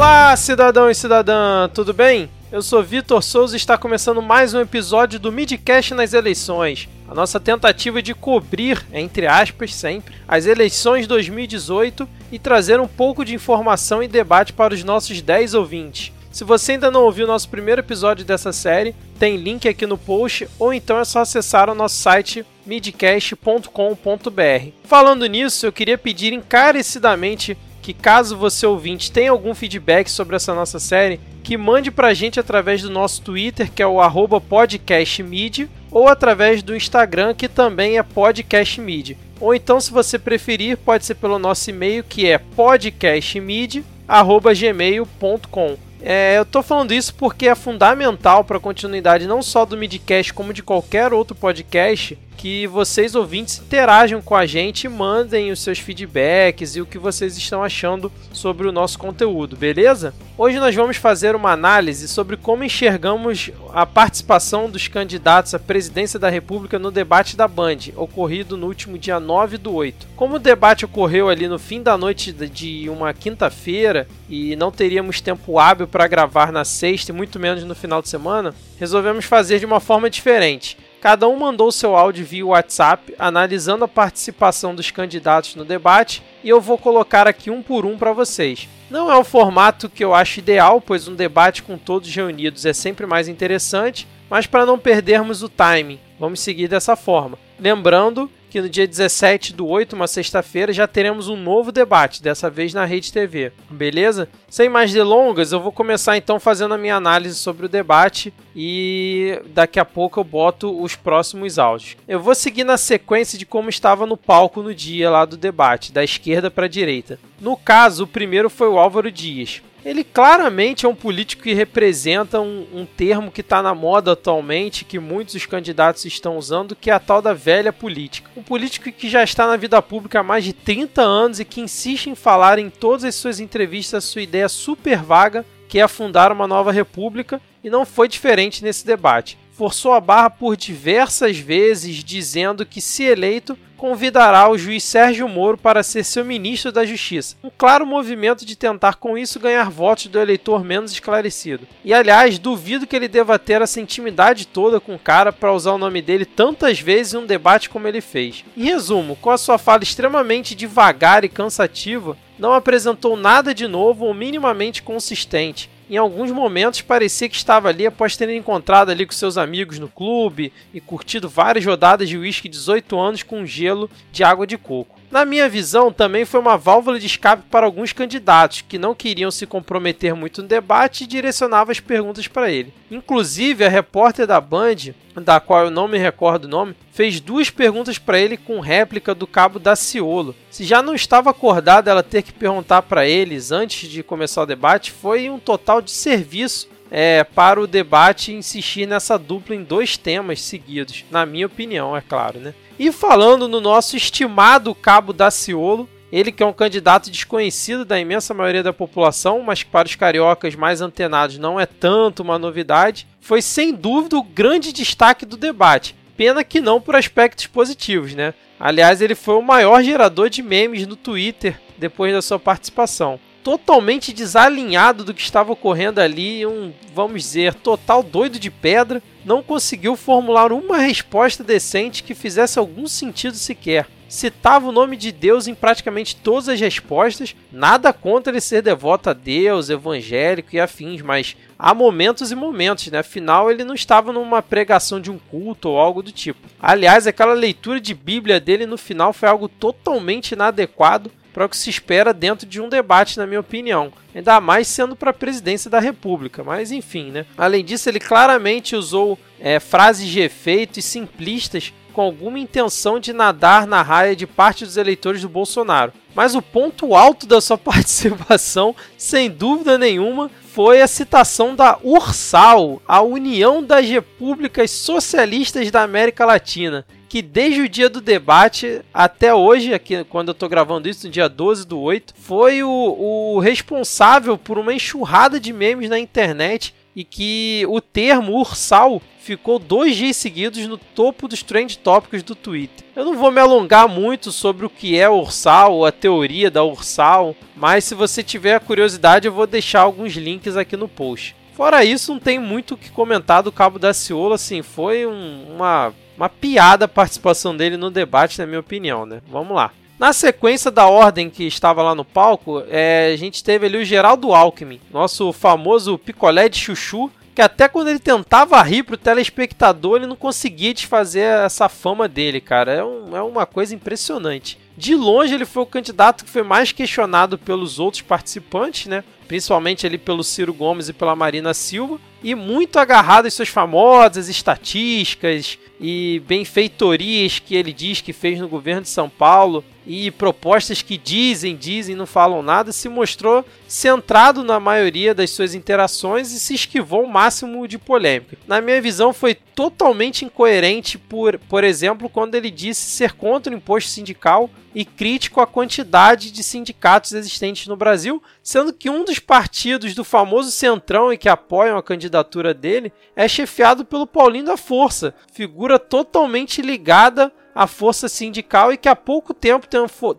Olá, cidadão e cidadã, tudo bem? Eu sou Vitor Souza e está começando mais um episódio do Midcast nas eleições. A nossa tentativa de cobrir, entre aspas, sempre, as eleições 2018 e trazer um pouco de informação e debate para os nossos 10 ouvintes. Se você ainda não ouviu o nosso primeiro episódio dessa série, tem link aqui no post ou então é só acessar o nosso site midcast.com.br. Falando nisso, eu queria pedir encarecidamente que caso você ouvinte tenha algum feedback sobre essa nossa série, que mande pra gente através do nosso Twitter, que é o arroba ou através do Instagram, que também é podcastmid. Ou então, se você preferir, pode ser pelo nosso e-mail, que é podcastmid.gmail.com. É, eu tô falando isso porque é fundamental para a continuidade não só do Midcast, como de qualquer outro podcast, que vocês ouvintes interajam com a gente mandem os seus feedbacks e o que vocês estão achando sobre o nosso conteúdo, beleza? Hoje nós vamos fazer uma análise sobre como enxergamos a participação dos candidatos à presidência da República no debate da Band, ocorrido no último dia 9 do 8. Como o debate ocorreu ali no fim da noite de uma quinta-feira e não teríamos tempo hábil para gravar na sexta e muito menos no final de semana, resolvemos fazer de uma forma diferente. Cada um mandou seu áudio via WhatsApp, analisando a participação dos candidatos no debate, e eu vou colocar aqui um por um para vocês. Não é o formato que eu acho ideal, pois um debate com todos reunidos é sempre mais interessante, mas para não perdermos o timing, vamos seguir dessa forma. Lembrando que no dia 17 do 8, uma sexta-feira, já teremos um novo debate, dessa vez na Rede TV. Beleza? Sem mais delongas, eu vou começar então fazendo a minha análise sobre o debate e daqui a pouco eu boto os próximos áudios. Eu vou seguir na sequência de como estava no palco no dia lá do debate, da esquerda para a direita. No caso, o primeiro foi o Álvaro Dias. Ele claramente é um político que representa um, um termo que está na moda atualmente, que muitos dos candidatos estão usando, que é a tal da velha política. Um político que já está na vida pública há mais de 30 anos e que insiste em falar em todas as suas entrevistas a sua ideia super vaga, que é fundar uma nova república, e não foi diferente nesse debate. Forçou a barra por diversas vezes, dizendo que, se eleito, convidará o juiz Sérgio Moro para ser seu ministro da Justiça. Um claro movimento de tentar com isso ganhar votos do eleitor menos esclarecido. E aliás, duvido que ele deva ter essa intimidade toda com o cara para usar o nome dele tantas vezes em um debate como ele fez. Em resumo, com a sua fala extremamente devagar e cansativa, não apresentou nada de novo ou minimamente consistente em alguns momentos parecia que estava ali após ter encontrado ali com seus amigos no clube e curtido várias rodadas de uísque 18 anos com gelo de água de coco. Na minha visão, também foi uma válvula de escape para alguns candidatos que não queriam se comprometer muito no debate e direcionavam as perguntas para ele. Inclusive, a repórter da Band, da qual eu não me recordo o nome, fez duas perguntas para ele com réplica do cabo Daciolo. Se já não estava acordada ela ter que perguntar para eles antes de começar o debate, foi um total de serviço é, para o debate insistir nessa dupla em dois temas seguidos, na minha opinião, é claro, né? E falando no nosso estimado Cabo Daciolo, ele que é um candidato desconhecido da imensa maioria da população, mas que para os cariocas mais antenados não é tanto uma novidade, foi sem dúvida o grande destaque do debate. Pena que não por aspectos positivos, né? Aliás, ele foi o maior gerador de memes no Twitter depois da sua participação. Totalmente desalinhado do que estava ocorrendo ali, um, vamos dizer, total doido de pedra, não conseguiu formular uma resposta decente que fizesse algum sentido sequer. Citava o nome de Deus em praticamente todas as respostas, nada contra ele ser devoto a Deus, evangélico e afins, mas há momentos e momentos, né? Afinal, ele não estava numa pregação de um culto ou algo do tipo. Aliás, aquela leitura de Bíblia dele no final foi algo totalmente inadequado para o que se espera dentro de um debate, na minha opinião. Ainda mais sendo para a presidência da República, mas enfim, né? Além disso, ele claramente usou é, frases de efeito e simplistas com alguma intenção de nadar na raia de parte dos eleitores do Bolsonaro. Mas o ponto alto da sua participação, sem dúvida nenhuma, foi a citação da URSAL, a União das Repúblicas Socialistas da América Latina, que desde o dia do debate até hoje, aqui quando eu estou gravando isso, no dia 12 do 8, foi o, o responsável por uma enxurrada de memes na internet e que o termo ursal ficou dois dias seguidos no topo dos trend tópicos do Twitter. Eu não vou me alongar muito sobre o que é ursal, a teoria da ursal, mas se você tiver curiosidade eu vou deixar alguns links aqui no post. Fora isso, não tem muito o que comentar do Cabo da Ciolo, assim, foi um, uma, uma piada a participação dele no debate, na minha opinião, né? Vamos lá. Na sequência da ordem que estava lá no palco, é, a gente teve ali o Geraldo Alckmin, nosso famoso picolé de chuchu, que até quando ele tentava rir pro telespectador, ele não conseguia desfazer essa fama dele, cara. É, um, é uma coisa impressionante. De longe, ele foi o candidato que foi mais questionado pelos outros participantes, né? Principalmente ali pelo Ciro Gomes e pela Marina Silva. E muito agarrado às suas famosas estatísticas e benfeitorias que ele diz que fez no governo de São Paulo e propostas que dizem, dizem, não falam nada, se mostrou centrado na maioria das suas interações e se esquivou o máximo de polêmica. Na minha visão, foi totalmente incoerente, por, por exemplo, quando ele disse ser contra o imposto sindical e crítico à quantidade de sindicatos existentes no Brasil, sendo que um dos partidos do famoso Centrão e que apoiam a candidatura dele é chefiado pelo Paulinho da Força, figura totalmente ligada a força sindical e que há pouco tempo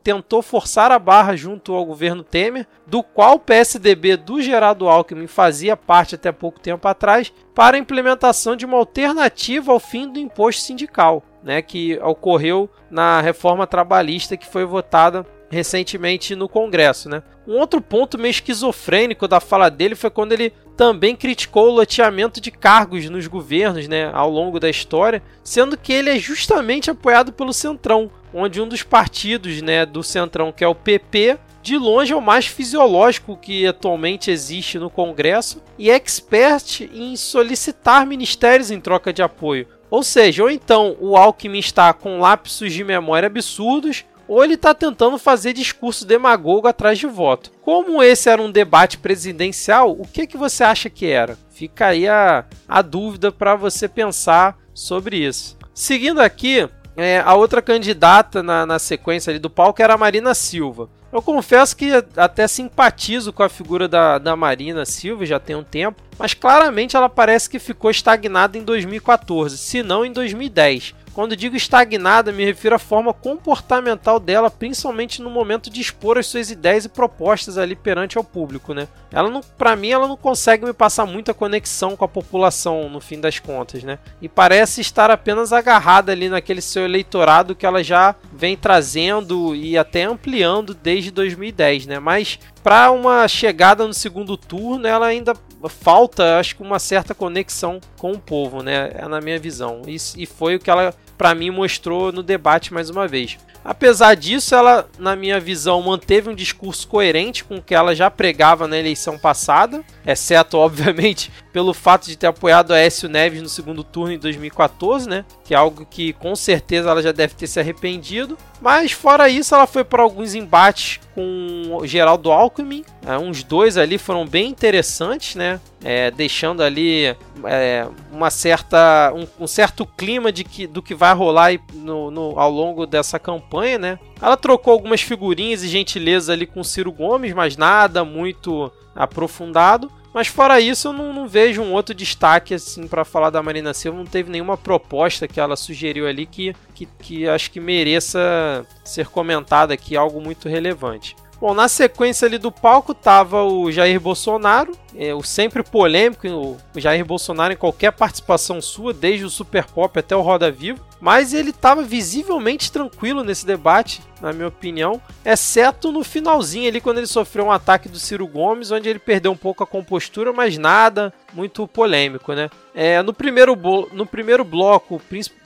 tentou forçar a barra junto ao governo Temer, do qual o PSDB do Geraldo Alckmin fazia parte até pouco tempo atrás, para a implementação de uma alternativa ao fim do imposto sindical, né, que ocorreu na reforma trabalhista que foi votada recentemente no Congresso, né? Um outro ponto meio esquizofrênico da fala dele foi quando ele também criticou o loteamento de cargos nos governos, né, ao longo da história, sendo que ele é justamente apoiado pelo Centrão, onde um dos partidos, né, do Centrão, que é o PP, de longe é o mais fisiológico que atualmente existe no Congresso e é expert em solicitar ministérios em troca de apoio. Ou seja, ou então o Alckmin está com lapsos de memória absurdos, ou ele está tentando fazer discurso demagogo atrás de voto. Como esse era um debate presidencial, o que, que você acha que era? Fica aí a, a dúvida para você pensar sobre isso. Seguindo aqui, é, a outra candidata na, na sequência do palco era a Marina Silva. Eu confesso que até simpatizo com a figura da, da Marina Silva, já tem um tempo, mas claramente ela parece que ficou estagnada em 2014, se não em 2010. Quando digo estagnada, me refiro à forma comportamental dela, principalmente no momento de expor as suas ideias e propostas ali perante ao público, né? Ela não, para mim, ela não consegue me passar muita conexão com a população no fim das contas, né? E parece estar apenas agarrada ali naquele seu eleitorado que ela já vem trazendo e até ampliando desde 2010, né? Mas para uma chegada no segundo turno, ela ainda falta, acho que uma certa conexão com o povo, né? É na minha visão. E, e foi o que ela para mim mostrou no debate mais uma vez. Apesar disso, ela, na minha visão, manteve um discurso coerente com o que ela já pregava na eleição passada, exceto, obviamente, pelo fato de ter apoiado a Écio Neves no segundo turno em 2014, né? Que é algo que com certeza ela já deve ter se arrependido. Mas fora isso, ela foi para alguns embates com o Geraldo Alckmin. É, uns dois ali foram bem interessantes, né? É, deixando ali é, uma certa, um, um, certo clima de que, do que vai rolar no, no, ao longo dessa campanha, né? Ela trocou algumas figurinhas e gentilezas ali com o Ciro Gomes, mas nada muito aprofundado. Mas fora isso, eu não, não vejo um outro destaque assim para falar da Marina Silva. Não teve nenhuma proposta que ela sugeriu ali que, que, que acho que mereça ser comentada aqui, algo muito relevante. Bom, na sequência ali do palco tava o Jair Bolsonaro, é, o sempre polêmico, o Jair Bolsonaro em qualquer participação sua, desde o Super Pop até o Roda Vivo, mas ele estava visivelmente tranquilo nesse debate, na minha opinião, exceto no finalzinho ali quando ele sofreu um ataque do Ciro Gomes, onde ele perdeu um pouco a compostura, mas nada muito polêmico, né? É, no, primeiro no primeiro bloco,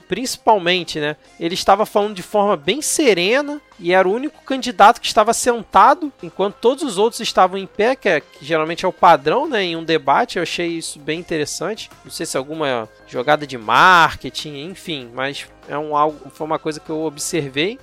principalmente, né? Ele estava falando de forma bem serena e era o único candidato que estava sentado, enquanto todos os outros estavam em pé, que, é, que geralmente é o padrão, né? Em um debate, eu achei isso bem interessante. Não sei se alguma jogada de marketing, enfim, mas é um algo, foi uma coisa que eu observei.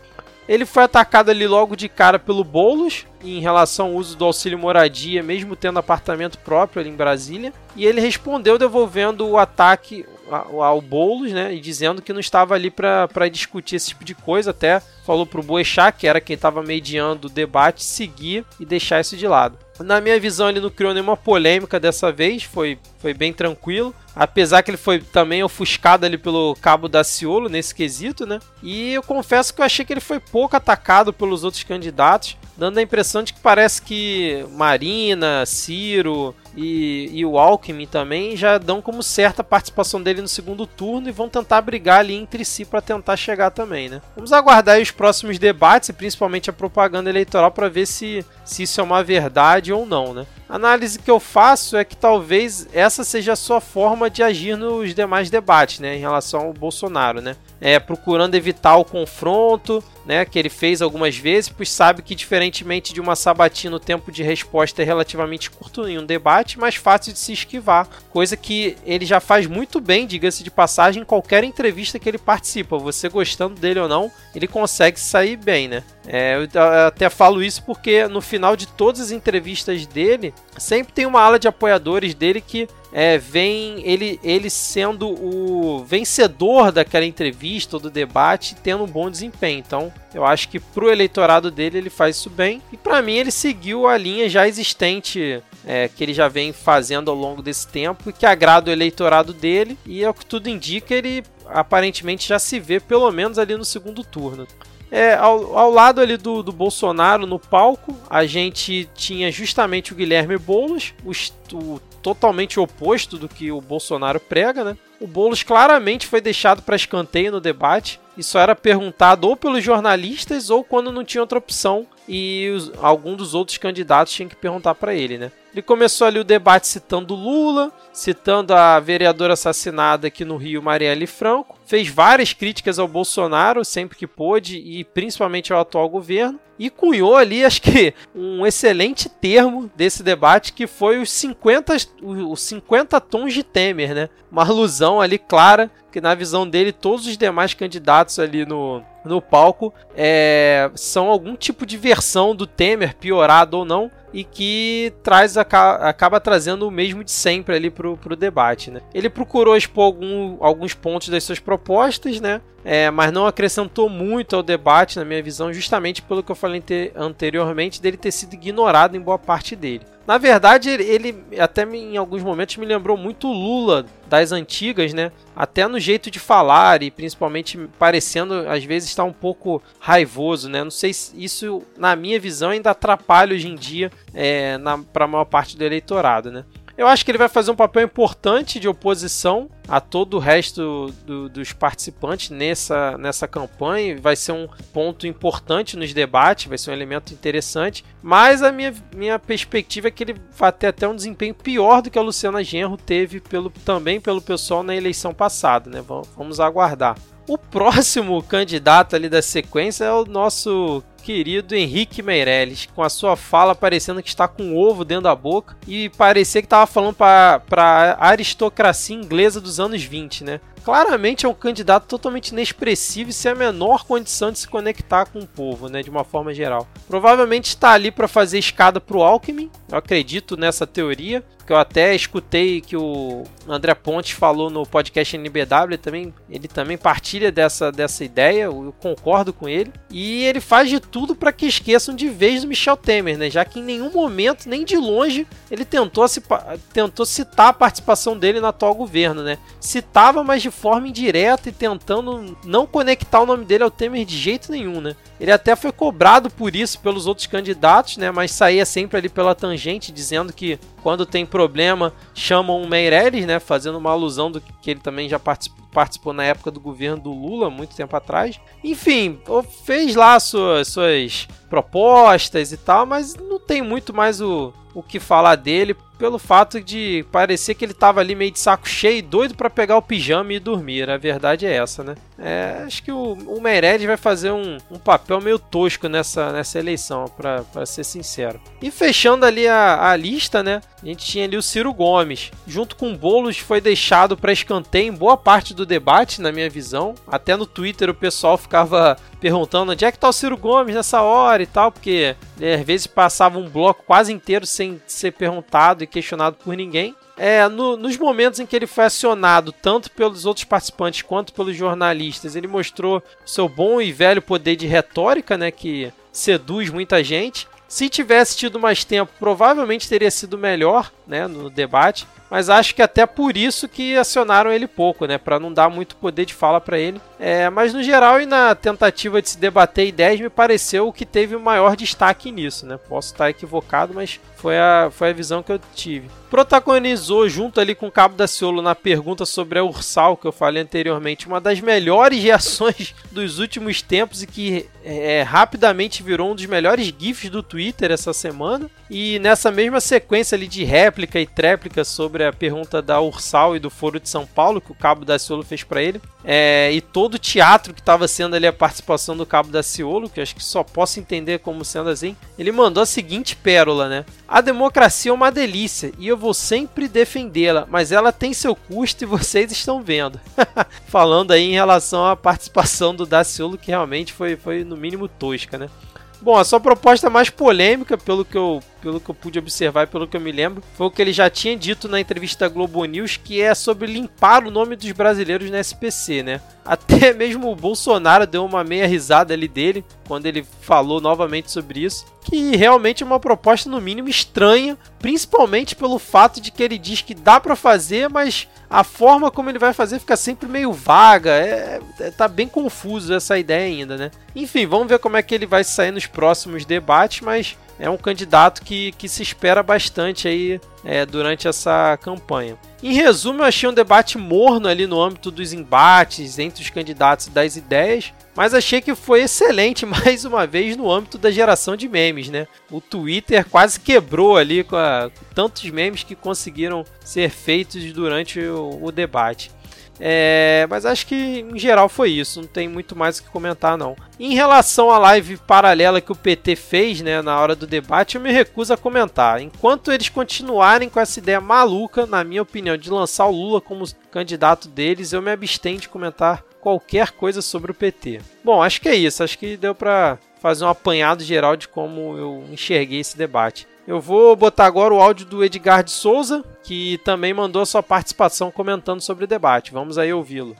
Ele foi atacado ali logo de cara pelo Boulos em relação ao uso do auxílio moradia, mesmo tendo apartamento próprio ali em Brasília. E ele respondeu devolvendo o ataque, ao Boulos, né? E dizendo que não estava ali para discutir esse tipo de coisa. Até falou pro Boechat, que era quem estava mediando o debate, seguir e deixar isso de lado. Na minha visão, ele não criou nenhuma polêmica dessa vez, foi, foi bem tranquilo. Apesar que ele foi também ofuscado ali pelo Cabo da Ciolo nesse quesito, né? E eu confesso que eu achei que ele foi pouco atacado pelos outros candidatos, dando a impressão de que parece que Marina, Ciro, e, e o Alckmin também já dão como certa a participação dele no segundo turno e vão tentar brigar ali entre si para tentar chegar também, né? Vamos aguardar os próximos debates e principalmente a propaganda eleitoral para ver se, se isso é uma verdade ou não, né? A análise que eu faço é que talvez essa seja a sua forma de agir nos demais debates, né, em relação ao Bolsonaro, né? É, procurando evitar o confronto, né, que ele fez algumas vezes, pois sabe que diferentemente de uma sabatina o tempo de resposta é relativamente curto em um debate, mais fácil de se esquivar, coisa que ele já faz muito bem, diga-se de passagem, em qualquer entrevista que ele participa, você gostando dele ou não, ele consegue sair bem, né? É, eu até falo isso porque no final de todas as entrevistas dele, sempre tem uma ala de apoiadores dele que é, vem ele, ele sendo o vencedor daquela entrevista ou do debate, tendo um bom desempenho. Então, eu acho que pro eleitorado dele ele faz isso bem. E para mim ele seguiu a linha já existente é, que ele já vem fazendo ao longo desse tempo e que agrada o eleitorado dele. E o que tudo indica, ele aparentemente já se vê pelo menos ali no segundo turno. É, ao, ao, lado ali do, do, Bolsonaro no palco, a gente tinha justamente o Guilherme Boulos, o, o totalmente oposto do que o Bolsonaro prega, né? O Boulos claramente foi deixado para escanteio no debate. Isso era perguntado ou pelos jornalistas ou quando não tinha outra opção e os, algum dos outros candidatos tinha que perguntar para ele, né? Ele começou ali o debate citando Lula, citando a vereadora assassinada aqui no Rio, Marielle Franco, fez várias críticas ao Bolsonaro sempre que pôde e principalmente ao atual governo e cunhou ali, acho que, um excelente termo desse debate que foi os 50, os 50 tons de Temer, né? Uma alusão ali clara que na visão dele todos os demais candidatos ali no, no palco é, são algum tipo de versão do Temer, piorado ou não, e que traz acaba trazendo o mesmo de sempre ali pro, pro debate, né? Ele procurou expor algum, alguns pontos das suas propostas, né? É, mas não acrescentou muito ao debate, na minha visão, justamente pelo que eu falei anteriormente, dele ter sido ignorado em boa parte dele. Na verdade, ele até em alguns momentos me lembrou muito Lula das antigas, né? Até no jeito de falar e principalmente parecendo às vezes estar um pouco raivoso, né? Não sei se isso, na minha visão, ainda atrapalha hoje em dia é, para a maior parte do eleitorado, né? Eu acho que ele vai fazer um papel importante de oposição a todo o resto do, dos participantes nessa, nessa campanha. Vai ser um ponto importante nos debates, vai ser um elemento interessante. Mas a minha, minha perspectiva é que ele vai ter até um desempenho pior do que a Luciana Genro teve pelo, também pelo pessoal na eleição passada. Né? Vamos, aguardar. O próximo candidato ali da sequência é o nosso querido Henrique Meirelles, com a sua fala parecendo que está com um ovo dentro da boca e parecia que estava falando para a aristocracia inglesa dos anos 20, né? Claramente é um candidato totalmente inexpressivo e sem a menor condição de se conectar com o povo, né, de uma forma geral. Provavelmente está ali para fazer escada para o Alckmin, eu acredito nessa teoria, que eu até escutei que o André Pontes falou no podcast NBW, também, ele também partilha dessa, dessa ideia, eu concordo com ele. E ele faz de tudo para que esqueçam de vez do Michel Temer, né? Já que em nenhum momento, nem de longe, ele tentou, se, tentou citar a participação dele no atual governo, né? Citava, mas de forma indireta e tentando não conectar o nome dele ao Temer de jeito nenhum, né? Ele até foi cobrado por isso pelos outros candidatos, né? Mas saía sempre ali pela tangente, dizendo que quando tem problema chamam o Meirelles, né? Fazendo uma alusão do que ele também já participou, participou na época do governo do Lula, muito tempo atrás. Enfim, fez lá suas, suas propostas e tal, mas não tem muito mais o, o que falar dele pelo fato de parecer que ele tava ali meio de saco cheio, doido para pegar o pijama e dormir. A verdade é essa, né? É, acho que o, o vai fazer um, um, papel meio tosco nessa, nessa eleição, para ser sincero. E fechando ali a, a, lista, né? A gente tinha ali o Ciro Gomes. Junto com o Boulos, foi deixado para escanteio em boa parte do debate, na minha visão. Até no Twitter o pessoal ficava perguntando onde é que tá o Ciro Gomes nessa hora e tal, porque né, às vezes passava um bloco quase inteiro sem ser perguntado e questionado por ninguém. É, no, nos momentos em que ele foi acionado, tanto pelos outros participantes quanto pelos jornalistas, ele mostrou seu bom e velho poder de retórica, né, que seduz muita gente. Se tivesse tido mais tempo, provavelmente teria sido melhor, né, no debate mas acho que até por isso que acionaram ele pouco, né, para não dar muito poder de fala para ele. É, mas no geral e na tentativa de se debater ideias, me pareceu o que teve o maior destaque nisso, né? Posso estar equivocado, mas foi a, foi a visão que eu tive. Protagonizou junto ali com o Cabo da Ciolo na pergunta sobre a Ursal, que eu falei anteriormente, uma das melhores reações dos últimos tempos e que é, rapidamente virou um dos melhores GIFs do Twitter essa semana. E nessa mesma sequência ali de réplica e tréplica sobre a pergunta da Ursal e do Foro de São Paulo, que o Cabo da Ciolo fez para ele, é, e todo o teatro que estava sendo ali a participação do Cabo da Ciolo, que acho que só posso entender como sendo assim, ele mandou a seguinte pérola, né? A democracia é uma delícia e eu vou sempre defendê-la, mas ela tem seu custo e vocês estão vendo. Falando aí em relação à participação do Daciolo, que realmente foi, foi no mínimo tosca, né? Bom, a sua proposta mais polêmica, pelo que, eu, pelo que eu pude observar e pelo que eu me lembro, foi o que ele já tinha dito na entrevista Globo News, que é sobre limpar o nome dos brasileiros na SPC, né? Até mesmo o Bolsonaro deu uma meia risada ali dele, quando ele falou novamente sobre isso, que realmente é uma proposta no mínimo estranha, principalmente pelo fato de que ele diz que dá para fazer, mas a forma como ele vai fazer fica sempre meio vaga. É, é, tá bem confuso essa ideia ainda, né? Enfim, vamos ver como é que ele vai sair nos próximos debates, mas é um candidato que, que se espera bastante aí é, durante essa campanha. Em resumo, eu achei um debate morno ali no âmbito dos embates entre os candidatos das ideias, mas achei que foi excelente mais uma vez no âmbito da geração de memes, né? O Twitter quase quebrou ali com, a, tantos memes que conseguiram ser feitos durante o, o debate. É, mas acho que em geral foi isso, não tem muito mais o que comentar não. Em relação à live paralela que o PT fez né, na hora do debate, eu me recuso a comentar. Enquanto eles continuarem com essa ideia maluca, na minha opinião, de lançar o Lula como candidato deles, eu me abstenho de comentar qualquer coisa sobre o PT. Bom, acho que é isso, acho que deu para fazer um apanhado geral de como eu enxerguei esse debate. Eu vou botar agora o áudio do Edgar de Souza, que também mandou sua participação comentando sobre o debate. Vamos aí ouvi-lo.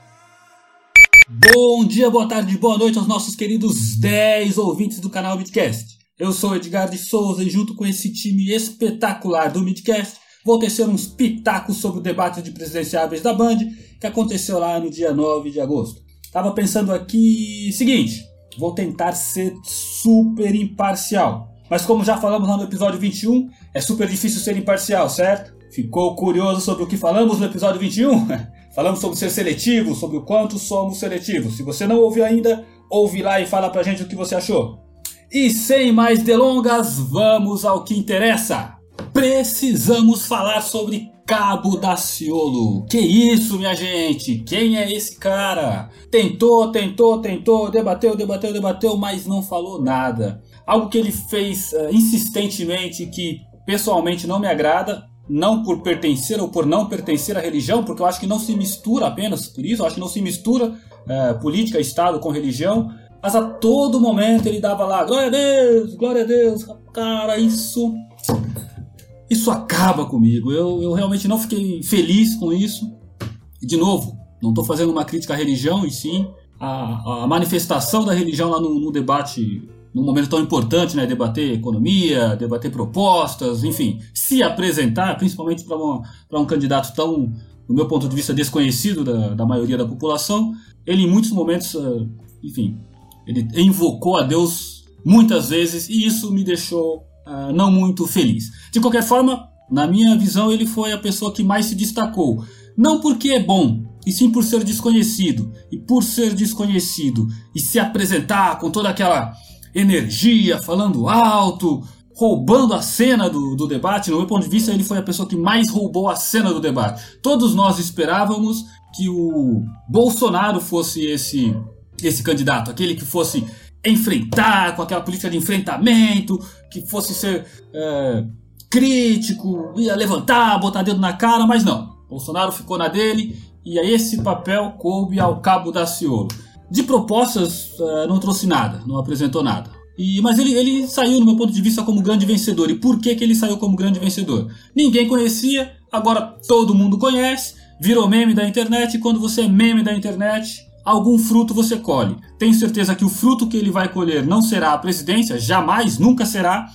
Bom dia, boa tarde, boa noite aos nossos queridos 10 ouvintes do canal Midcast. Eu sou Edgar de Souza e junto com esse time espetacular do Midcast, vou tecer uns pitacos sobre o debate de presidenciáveis da Band que aconteceu lá no dia 9 de agosto. Tava pensando aqui, seguinte, vou tentar ser super imparcial. Mas como já falamos lá no episódio 21, é super difícil ser imparcial, certo? Ficou curioso sobre o que falamos no episódio 21? falamos sobre ser seletivo, sobre o quanto somos seletivos. Se você não ouviu ainda, ouve lá e fala pra gente o que você achou. E sem mais delongas, vamos ao que interessa. Precisamos falar sobre Cabo Daciolo. Que isso, minha gente? Quem é esse cara? Tentou, tentou, tentou, debateu, debateu, debateu, mas não falou nada algo que ele fez uh, insistentemente que pessoalmente não me agrada, não por pertencer ou por não pertencer à religião, porque eu acho que não se mistura apenas por isso, eu acho que não se mistura uh, política, Estado com religião, mas a todo momento ele dava lá, glória a Deus, glória a Deus, cara, isso. Isso acaba comigo. Eu, eu realmente não fiquei feliz com isso. De novo, não estou fazendo uma crítica à religião, e sim a, a manifestação da religião lá no, no debate num momento tão importante, né, debater economia, debater propostas, enfim, se apresentar, principalmente para um candidato tão, do meu ponto de vista, desconhecido da, da maioria da população, ele em muitos momentos, ah, enfim, ele invocou a Deus muitas vezes e isso me deixou uh, não muito feliz. De qualquer forma, na minha visão, ele foi a pessoa que mais se destacou. Não porque é bom, e sim por ser desconhecido. E por ser desconhecido e se apresentar com toda aquela energia, falando alto, roubando a cena do, do debate. No meu ponto de vista, ele foi a pessoa que mais roubou a cena do debate. Todos nós esperávamos que o Bolsonaro fosse esse, esse candidato, aquele que fosse enfrentar com aquela política de enfrentamento, que fosse ser é, crítico, ia levantar, botar dedo na cara, mas não. Bolsonaro ficou na dele e a esse papel coube ao cabo da Ciolo. De propostas, uh, não trouxe nada, não apresentou nada. E, mas ele, ele saiu, no meu ponto de vista, como grande vencedor. E por que, que ele saiu como grande vencedor? Ninguém conhecia, agora todo mundo conhece, virou meme da internet, e quando você é meme da internet, algum fruto você colhe. Tenho certeza que o fruto que ele vai colher não será a presidência, jamais, nunca será,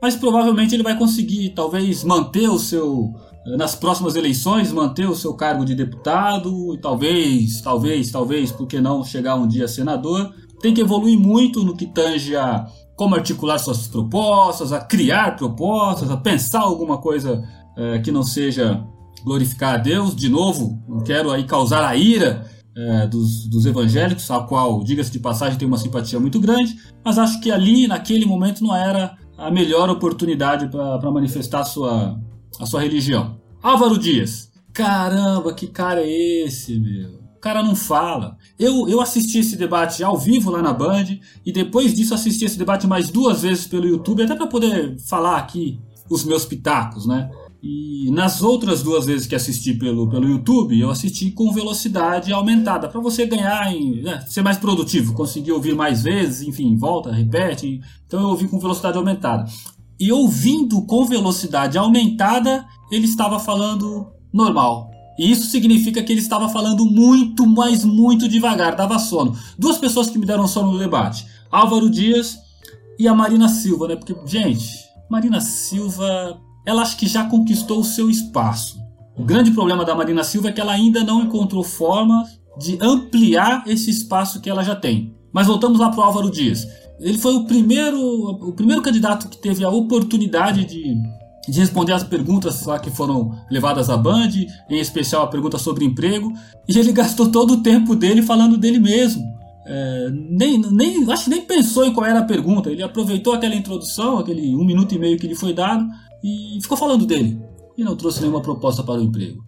mas provavelmente ele vai conseguir talvez manter o seu eh, nas próximas eleições manter o seu cargo de deputado, e talvez, talvez, talvez, por que não chegar um dia senador. Tem que evoluir muito no que tange a como articular suas propostas, a criar propostas, a pensar alguma coisa é, que não seja glorificar a Deus. De novo, não quero aí causar a ira é, dos, dos evangélicos, a qual, diga-se de passagem, tem uma simpatia muito grande, mas acho que ali, naquele momento, não era a melhor oportunidade para manifestar a sua, a sua religião. Álvaro Dias. Caramba, que cara é esse, meu? O cara não fala. Eu, eu assisti esse debate ao vivo lá na Band e depois disso assisti esse debate mais duas vezes pelo YouTube, até para poder falar aqui os meus pitacos, né? E nas outras duas vezes que assisti pelo, pelo YouTube, eu assisti com velocidade aumentada, para você ganhar em né, ser mais produtivo, conseguir ouvir mais vezes, enfim, volta, repete. Então eu ouvi com velocidade aumentada. E ouvindo com velocidade aumentada, ele estava falando normal. E isso significa que ele estava falando muito, mas muito devagar, dava sono. Duas pessoas que me deram sono no debate: Álvaro Dias e a Marina Silva, né? Porque, gente, Marina Silva ela acho que já conquistou o seu espaço. O grande problema da Marina Silva é que ela ainda não encontrou forma de ampliar esse espaço que ela já tem. Mas voltamos lá para o Álvaro Dias. Ele foi o primeiro, o primeiro candidato que teve a oportunidade de, de responder as perguntas lá que foram levadas à Band, em especial a pergunta sobre emprego, e ele gastou todo o tempo dele falando dele mesmo. É, nem, nem, acho que nem pensou em qual era a pergunta. Ele aproveitou aquela introdução, aquele um minuto e meio que lhe foi dado, e ficou falando dele. E não trouxe nenhuma proposta para o emprego.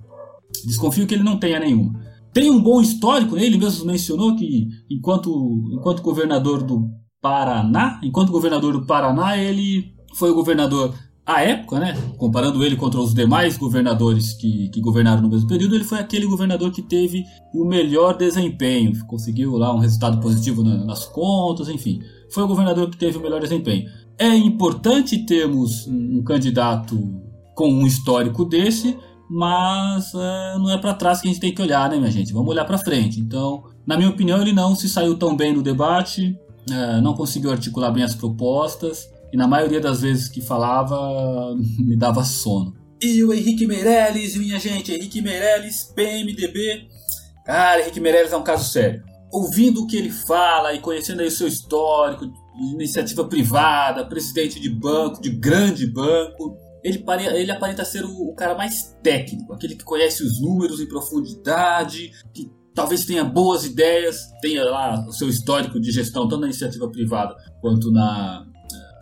Desconfio que ele não tenha nenhuma. Tem um bom histórico, ele mesmo mencionou que enquanto, enquanto governador do Paraná, enquanto governador do Paraná, ele foi o governador à época, né? Comparando ele contra os demais governadores que, que governaram no mesmo período, ele foi aquele governador que teve o melhor desempenho, conseguiu lá um resultado positivo nas contas, enfim. Foi o governador que teve o melhor desempenho. É importante termos um candidato com um histórico desse, mas é, não é para trás que a gente tem que olhar, né, minha gente? Vamos olhar para frente. Então, na minha opinião, ele não se saiu tão bem no debate, é, não conseguiu articular bem as propostas e na maioria das vezes que falava me dava sono. E o Henrique Meirelles, minha gente, Henrique Meirelles, PMDB. Cara, Henrique Meirelles é um caso sério. Ouvindo o que ele fala e conhecendo aí o seu histórico, iniciativa privada, presidente de banco, de grande banco. Ele, ele aparenta ser o, o, cara mais técnico, aquele que conhece os números em profundidade, que talvez tenha boas ideias, tenha lá o seu histórico de gestão, tanto na iniciativa privada quanto na,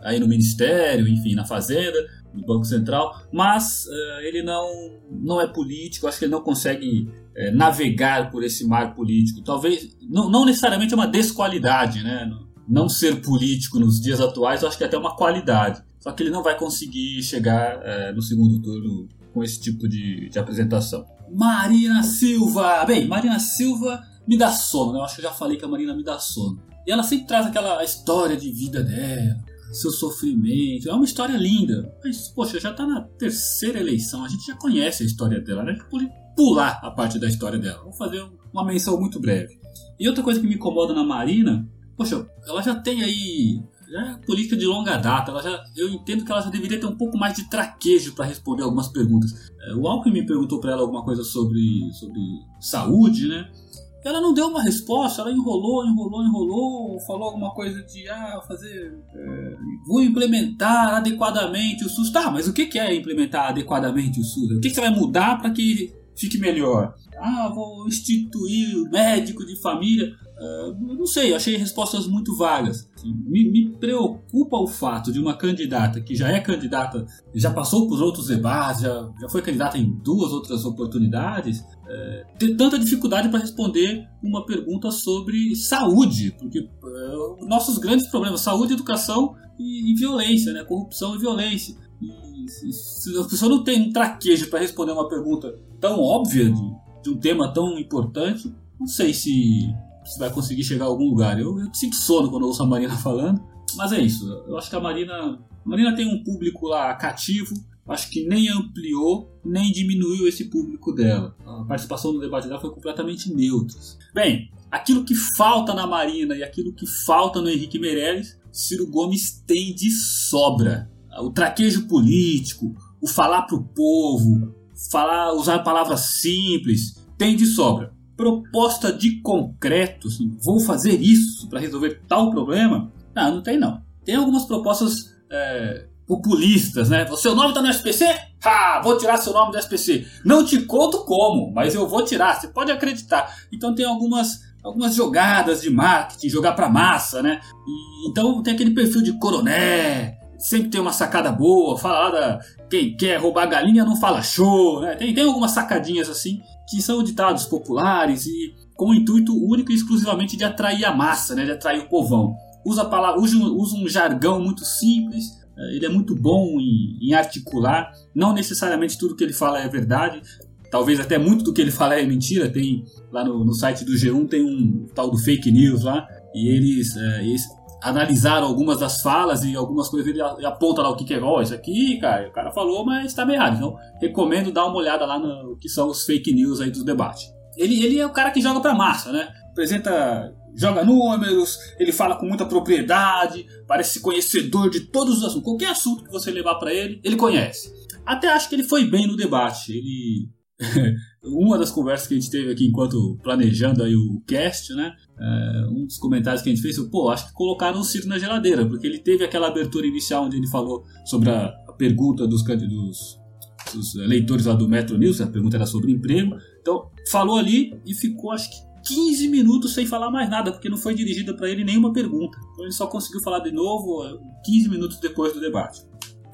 aí no Ministério, enfim, na Fazenda, no Banco Central, mas uh, ele não, não é político, acho que ele não consegue uh, navegar por esse mar político. Talvez, não, não necessariamente é uma desqualidade, né? Não ser político nos dias atuais, eu acho que é até uma qualidade. Só que ele não vai conseguir chegar é, no segundo turno com esse tipo de, de, apresentação. Marina Silva! Bem, Marina Silva me dá sono, né? Eu acho que eu já falei que a Marina me dá sono. E ela sempre traz aquela história de vida dela, seu sofrimento. É uma história linda. Mas, poxa, já tá na terceira eleição, a gente já conhece a história dela, né? Por pular a parte da história dela. Vou fazer uma menção muito breve. E outra coisa que me incomoda na Marina poxa, ela já tem aí já é política de longa data. Ela já, eu entendo que ela já deveria ter um pouco mais de traquejo para responder algumas perguntas. É, o Alckmin perguntou para ela alguma coisa sobre, sobre saúde, né? Ela não deu uma resposta, ela enrolou, enrolou, enrolou, falou alguma coisa de ah, fazer. É, vou implementar adequadamente o SUS. Tá, mas o que é implementar adequadamente o SUS? O que você vai mudar para que fique melhor? Ah, vou instituir o médico de família. Uh, não sei, achei respostas muito vagas. Assim, me, me, preocupa o fato de uma candidata que já é candidata, já passou por outros debates, já, já foi candidata em duas outras oportunidades, uh, ter tanta dificuldade para responder uma pergunta sobre saúde, porque uh, nossos grandes problemas, saúde, educação e, e violência, né? corrupção e violência. E, se, a pessoa não tem um traquejo para responder uma pergunta tão óbvia de, de um tema tão importante, não sei se se vai conseguir chegar a algum lugar. Eu, eu sinto sono quando ouço a Marina falando, mas é isso. Eu acho que a Marina, a Marina tem um público lá cativo. acho que nem ampliou nem diminuiu esse público dela. A participação no debate dela foi completamente neutra. Bem, aquilo que falta na Marina e aquilo que falta no Henrique Meirelles, Ciro Gomes tem de sobra. O traquejo político, o falar pro povo, falar, usar palavras simples, tem de sobra. Proposta de concreto, assim, vou fazer isso para resolver tal problema? Não, não tem não. Tem algumas propostas é, populistas, né? Seu nome tá no SPC? Ha! Vou tirar seu nome do SPC. Não te conto como, mas eu vou tirar. Você pode acreditar. Então tem algumas algumas jogadas de marketing, jogar para massa, né? E, então tem aquele perfil de coroné, sempre tem uma sacada boa, fala lá da quem quer roubar galinha não fala show, né? Tem, tem algumas sacadinhas assim que são ditados populares e com o intuito único e exclusivamente de atrair a massa, né? De atrair o povão. Usa, palavra, usa, usa um jargão muito simples, é, ele é muito bom em, em, articular. Não necessariamente tudo que ele fala é verdade. Talvez até muito do que ele fala é mentira. Tem lá no, no site do G1 tem um tal do fake news lá e eles, é, eles analisaram algumas das falas e algumas coisas ele aponta lá o que, é. Oh, isso aqui, cara, o cara falou, mas está meio errado. Então recomendo dar uma olhada lá no que são os fake news aí dos debates. Ele, ele é o cara que joga pra massa, né? Apresenta joga números, ele fala com muita propriedade, parece conhecedor de todos os assuntos. Qualquer assunto que você levar para ele, ele conhece. Até acho que ele foi bem no debate. Ele uma das conversas que a gente teve aqui enquanto planejando aí o cast, né? É, um dos comentários que a gente fez, pô, acho que colocaram o Ciro na geladeira, porque ele teve aquela abertura inicial onde ele falou sobre a, a pergunta dos, dos, dos leitores lá do Metro News, a pergunta era sobre emprego. Então, falou ali e ficou, acho que 15 minutos sem falar mais nada, porque não foi dirigida para ele nenhuma pergunta. Então ele só conseguiu falar de novo 15 eh, minutos depois do debate.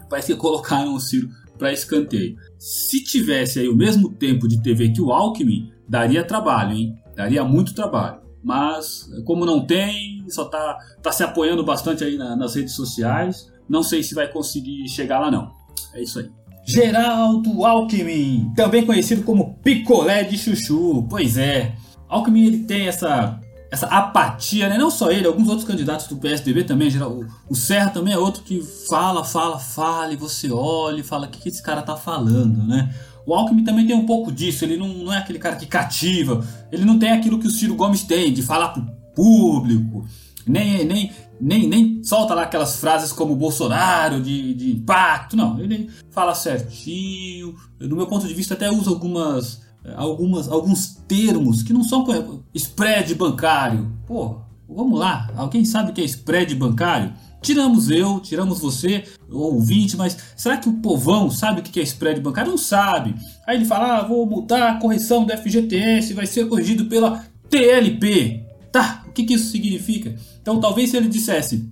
Parece que colocaram o Ciro para escanteio. Se tivesse aí o mesmo tempo de TV que o Alckmin, daria trabalho, hein? Daria muito trabalho. Mas, como não tem, só tá, tá se apoiando bastante aí na, nas redes sociais. Não sei se vai conseguir chegar lá, não. É isso aí. Geraldo Alckmin, também conhecido como Picolé de Chuchu. Pois é, Alckmin ele tem essa essa apatia, né? Não só ele, alguns outros candidatos do PSDB também, geral, o, o Serra também é outro que fala, fala, fala, e você olha e fala o que, que esse cara tá falando, né? O Alckmin também tem um pouco disso, ele não, não é aquele cara que cativa, ele não tem aquilo que o Ciro Gomes tem, de falar pro público, nem, nem, nem, nem solta lá aquelas frases como Bolsonaro, de, de impacto, não, ele fala certinho, do meu ponto de vista até usa algumas algumas, alguns termos que não são spread bancário. Pô, vamos lá, alguém sabe o que é spread bancário? Tiramos eu, tiramos você, ouvinte, mas será que o povão sabe o que é spread bancário? Não sabe. Aí ele fala, ah, vou mudar a correção do FGTS, vai ser corrigido pela TLP. Tá, o que, que isso significa? Então talvez se ele dissesse,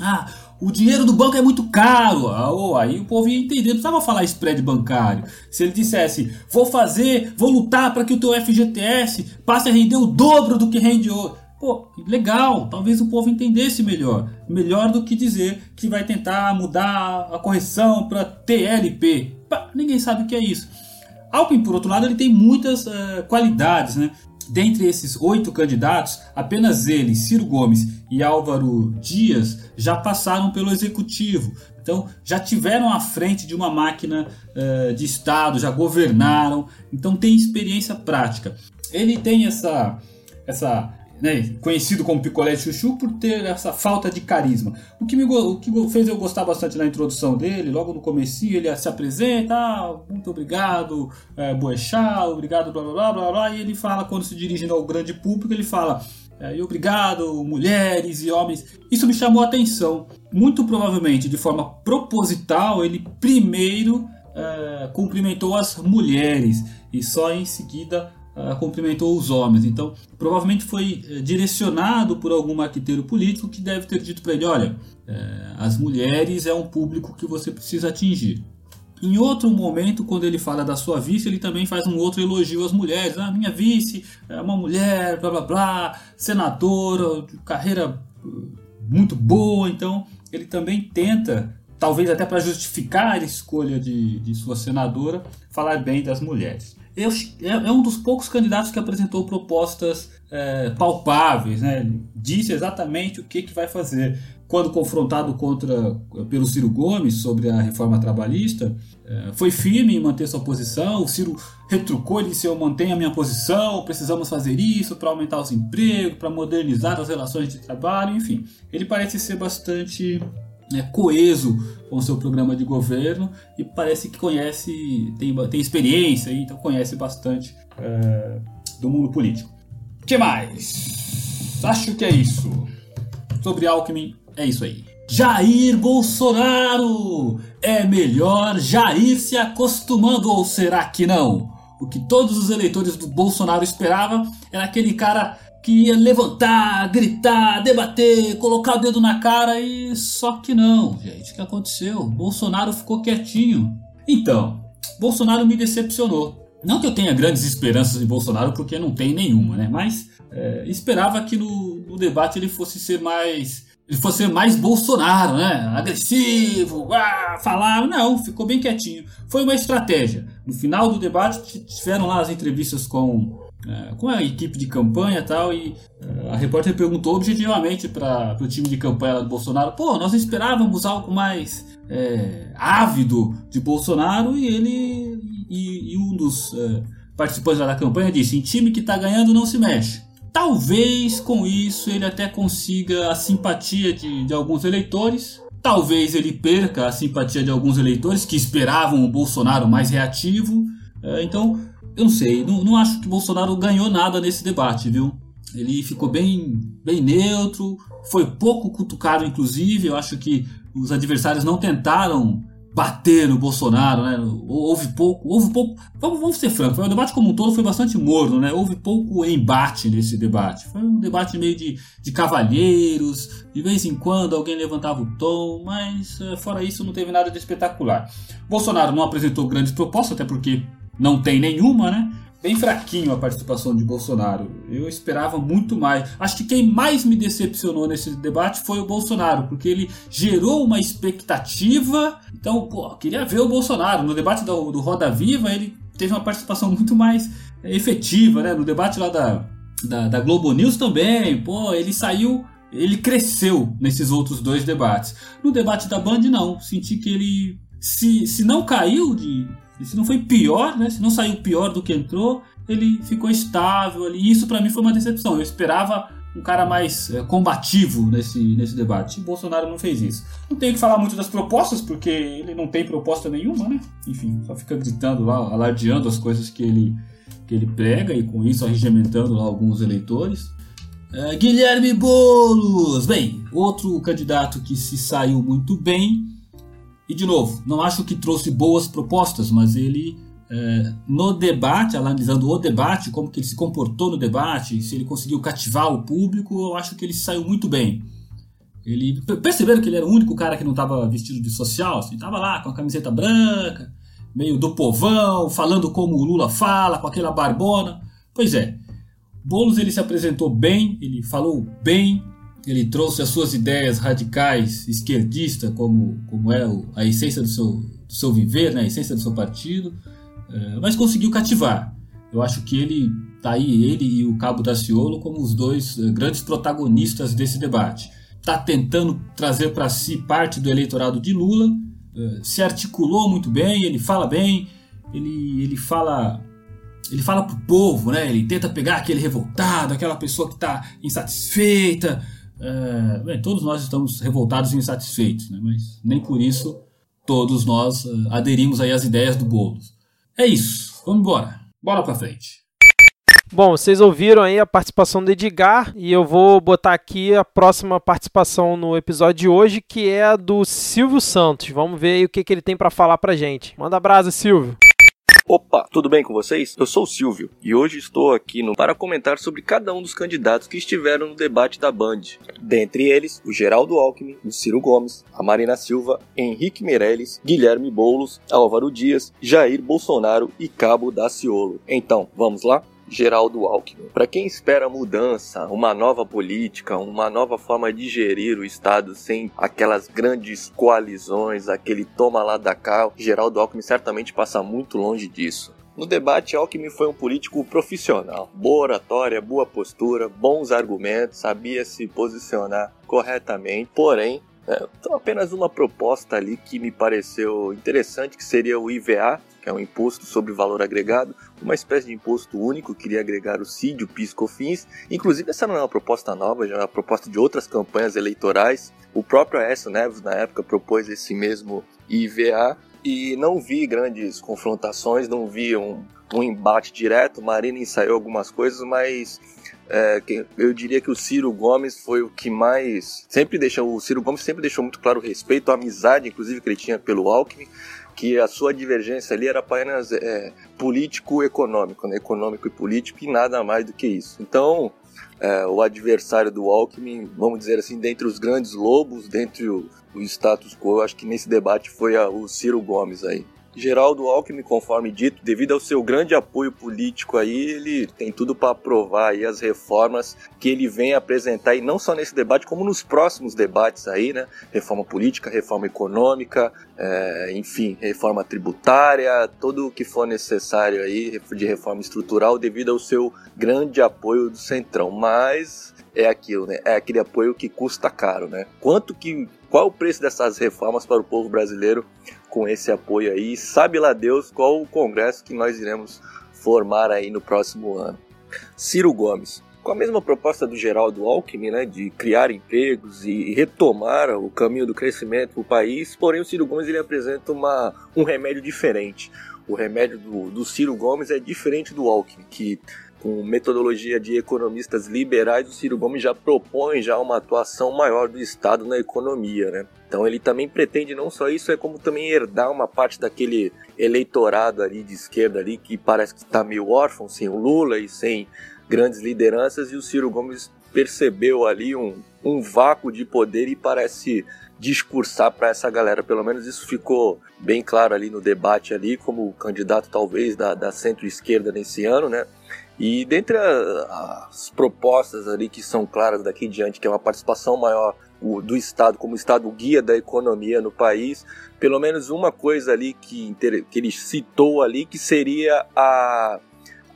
ah, o dinheiro do banco é muito caro. Ah, aí o povo ia entender, não precisava falar spread bancário. Se ele dissesse, vou fazer, vou lutar para que o teu FGTS passe a render o dobro do que rende hoje. Pô, legal, talvez o povo entendesse melhor. Melhor do que dizer que vai tentar mudar a correção para TLP. Pá, ninguém sabe o que é isso. Alckmin, por outro lado, ele tem muitas uh, qualidades, né? Dentre esses oito candidatos, apenas ele, Ciro Gomes e Álvaro Dias já passaram pelo executivo. Então, já tiveram à frente de uma máquina uh, de Estado, já governaram, então tem experiência prática. Ele tem essa, essa né, conhecido como picolé de chuchu por ter essa falta de carisma. O que, me, o que fez eu gostar bastante na introdução dele, logo no começo ele se apresenta, ah, muito obrigado, é, Boechat, obrigado, blá, blá, blá, blá, blá, e ele fala, quando se dirigindo ao grande público, ele fala, é, obrigado, mulheres e homens. Isso me chamou a atenção. Muito provavelmente, de forma proposital, ele primeiro é, cumprimentou as mulheres e só em seguida uh, cumprimentou os homens. Então, provavelmente foi uh, direcionado por algum marqueteiro político que deve ter dito para ele: olha, uh, as mulheres é um público que você precisa atingir. Em outro momento, quando ele fala da sua vice, ele também faz um outro elogio às mulheres. Ah, minha vice é uma mulher, blá blá blá, senadora, carreira muito boa. Então, ele também tenta, talvez até para justificar a escolha de, de sua senadora, falar bem das mulheres. É, é um dos poucos candidatos que apresentou propostas é, palpáveis, né? Disse exatamente o que, que vai fazer. Quando confrontado contra pelo Ciro Gomes sobre a reforma trabalhista, é, foi firme em manter sua posição. O Ciro retrucou e disse: Eu mantenho a minha posição, precisamos fazer isso para aumentar os empregos, para modernizar as relações de trabalho, enfim. Ele parece ser bastante né, coeso com o seu programa de governo e parece que conhece, tem, tem experiência, então conhece bastante é, do mundo político. O que mais? Acho que é isso. Sobre Alckmin, é isso aí. Jair Bolsonaro! É melhor já ir se acostumando ou será que não? O que todos os eleitores do Bolsonaro esperavam era aquele cara que ia levantar, gritar, debater, colocar o dedo na cara e só que não, gente, o que aconteceu? Bolsonaro ficou quietinho. Então, Bolsonaro me decepcionou. Não que eu tenha grandes esperanças em Bolsonaro, porque não tem nenhuma, né? Mas é, esperava que no, no, debate ele fosse ser mais. Ele fosse ser mais Bolsonaro, né? Agressivo, ah, falar. Não, ficou bem quietinho. Foi uma estratégia. No final do debate tiveram lá as entrevistas com é, com a equipe de campanha e tal, e é, a repórter perguntou objetivamente para o time de campanha do Bolsonaro: pô, nós esperávamos algo mais é, ávido de Bolsonaro, e ele e, e um dos é, participantes da campanha disse: em time que está ganhando não se mexe. Talvez com isso ele até consiga a simpatia de, de alguns eleitores, Talvez ele perca a simpatia de alguns eleitores que esperavam o Bolsonaro mais reativo. É, então, eu não sei, não, não acho que Bolsonaro ganhou nada nesse debate, viu? Ele ficou bem, bem neutro, foi pouco cutucado, inclusive. Eu acho que os adversários não tentaram bater no Bolsonaro, né? Houve pouco, houve pouco. Vamos, vamos ser francos, o debate como um todo foi bastante morno, né? Houve pouco embate nesse debate. Foi um debate meio de, de cavalheiros, de vez em quando alguém levantava o tom, mas eh, fora isso não teve nada de espetacular. Bolsonaro não apresentou grandes propostas, até porque não tem nenhuma, né? Bem fraquinho a participação de Bolsonaro. Eu esperava muito mais. Acho que quem mais me decepcionou nesse debate foi o Bolsonaro, porque ele gerou uma expectativa. Então, pô, queria ver o Bolsonaro. No debate do, do Roda Viva, ele teve uma participação muito mais efetiva, né? No debate lá da, da, da Globo News também, pô, ele saiu ele cresceu nesses outros dois debates. No debate da Band, não. Senti que ele, se, se não caiu de, se não foi pior, né? Se não saiu pior do que entrou, ele ficou estável ali. Isso para mim foi uma decepção. Eu esperava um cara mais é, combativo nesse, nesse debate. E Bolsonaro não fez isso. Não tenho que falar muito das propostas, porque ele não tem proposta nenhuma, né? Enfim, só fica gritando lá, alardeando as coisas que ele, que ele prega e com isso arregimentando lá alguns eleitores. É, Guilherme Boulos! Bem, outro candidato que se saiu muito bem e de novo, não acho que trouxe boas propostas, mas ele é, no debate, analisando o debate, como que ele se comportou no debate, se ele conseguiu cativar o público, eu acho que ele saiu muito bem. Ele perceberam que ele era o único cara que não estava vestido de social, assim, estava lá com a camiseta branca, meio do povão, falando como o Lula fala, com aquela barbona. Pois é, Boulos ele se apresentou bem, ele falou bem, ele trouxe as suas ideias radicais esquerdistas, como, como é o, a essência do seu, do seu viver, né, a essência do seu partido, é, mas conseguiu cativar. Eu acho que ele tá aí, ele e o Cabo Daciolo, como os dois é, grandes protagonistas desse debate. Está tentando trazer para si parte do eleitorado de Lula, é, se articulou muito bem, ele fala bem, ele, ele fala ele fala pro povo, né? Ele tenta pegar aquele revoltado, aquela pessoa que está insatisfeita, é, bem, todos nós estamos revoltados e insatisfeitos, né? mas nem por isso todos nós uh, aderimos aí às ideias do Boulos. É isso, vamos embora, bora pra frente. Bom, vocês ouviram aí a participação do Edgar e eu vou botar aqui a próxima participação no episódio de hoje, que é a do Silvio Santos. Vamos ver aí o que, que ele tem para falar pra gente. Manda brasa, Silvio. Opa, tudo bem com vocês? Eu sou o Silvio e hoje estou aqui no, para comentar sobre cada um dos candidatos que estiveram no debate da Band. Dentre eles, o Geraldo Alckmin, o Ciro Gomes, a Marina Silva, Henrique Meirelles, Guilherme Boulos, Álvaro Dias, Jair Bolsonaro e Cabo Daciolo. Então, vamos lá? Geraldo Alckmin. Para quem espera mudança, uma nova política, uma nova forma de gerir o Estado sem aquelas grandes coalizões, aquele toma lá da cá, Geraldo Alckmin certamente passa muito longe disso. No debate, Alckmin foi um político profissional. Boa oratória, boa postura, bons argumentos, sabia se posicionar corretamente, porém é, então apenas uma proposta ali que me pareceu interessante, que seria o IVA, que é um imposto sobre valor agregado, uma espécie de imposto único, queria agregar o CID, o PIS, COFINS. Inclusive essa não é uma proposta nova, já é uma proposta de outras campanhas eleitorais. O próprio Aécio Neves na época propôs esse mesmo IVA e não vi grandes confrontações, não vi um, um embate direto. Marina ensaiou algumas coisas, mas é, eu diria que o Ciro Gomes foi o que mais sempre deixou. O Ciro Gomes sempre deixou muito claro o respeito, a amizade, inclusive que ele tinha pelo Alckmin, que a sua divergência ali era apenas é, político-econômico, né? econômico e político e nada mais do que isso. Então, é, o adversário do Alckmin, vamos dizer assim, dentre os grandes lobos, dentre o, o status quo, acho que nesse debate foi a, o Ciro Gomes aí. Geraldo Alckmin, conforme dito, devido ao seu grande apoio político aí, ele tem tudo para aprovar aí as reformas que ele vem apresentar e não só nesse debate, como nos próximos debates aí, né? Reforma política, reforma econômica, é, enfim, reforma tributária, tudo o que for necessário aí de reforma estrutural devido ao seu grande apoio do Centrão. Mas é aquilo, né? É aquele apoio que custa caro, né? Quanto que qual o preço dessas reformas para o povo brasileiro com esse apoio aí? Sabe lá Deus qual o congresso que nós iremos formar aí no próximo ano. Ciro Gomes, com a mesma proposta do Geraldo Alckmin, né, de criar empregos e retomar o caminho do crescimento do país, porém o Ciro Gomes ele apresenta uma, um remédio diferente. O remédio do, do Ciro Gomes é diferente do Alckmin, que com metodologia de economistas liberais, o Ciro Gomes já propõe já uma atuação maior do Estado na economia, né? Então ele também pretende não só isso, é como também herdar uma parte daquele eleitorado ali de esquerda ali que parece que está meio órfão, sem o Lula e sem grandes lideranças, e o Ciro Gomes percebeu ali um, um vácuo de poder e parece discursar para essa galera. Pelo menos isso ficou bem claro ali no debate ali, como candidato talvez da, da centro-esquerda nesse ano, né? E dentre a, as propostas ali que são claras daqui em diante, que é uma participação maior do Estado como Estado guia da economia no país, pelo menos uma coisa ali que, que ele citou ali, que seria a,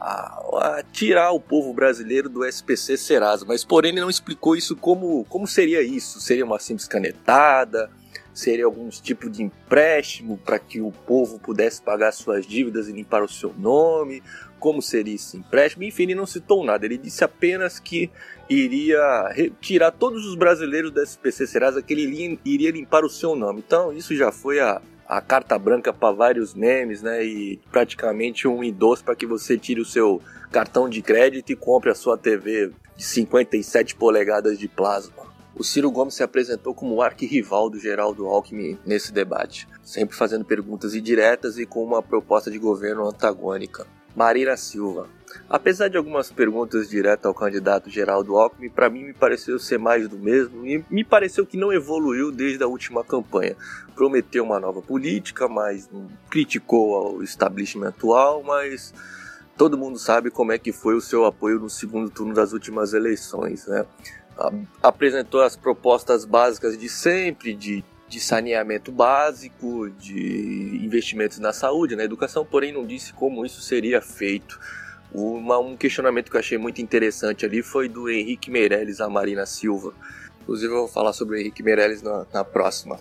a, a, tirar o povo brasileiro do SPC Serasa, mas porém ele não explicou isso como, como seria isso, seria uma simples canetada, seria algum tipo de empréstimo para que o povo pudesse pagar suas dívidas e limpar o seu nome, como seria esse empréstimo, enfim, ele não citou nada, ele disse apenas que iria tirar todos os brasileiros da SPC Serasa, que ele iria limpar o seu nome. Então, isso já foi a, a carta branca para vários memes, né? E praticamente um endosso para que você tire o seu cartão de crédito e compre a sua TV de 57 polegadas de plasma. O Ciro Gomes se apresentou como arquirrival do Geraldo Alckmin nesse debate, sempre fazendo perguntas indiretas e com uma proposta de governo antagônica. Marina Silva. Apesar de algumas perguntas diretas ao candidato Geraldo Alckmin, para mim me pareceu ser mais do mesmo e me pareceu que não evoluiu desde a última campanha. Prometeu uma nova política, mas criticou o establishment atual, mas todo mundo sabe como é que foi o seu apoio no segundo turno das últimas eleições, né? Apresentou as propostas básicas de sempre, de de saneamento básico, de investimentos na saúde, na educação, porém não disse como isso seria feito. Uma, um questionamento que eu achei muito interessante ali foi do Henrique Meirelles a Marina Silva. Inclusive eu vou falar sobre o Henrique Meirelles na, na próxima.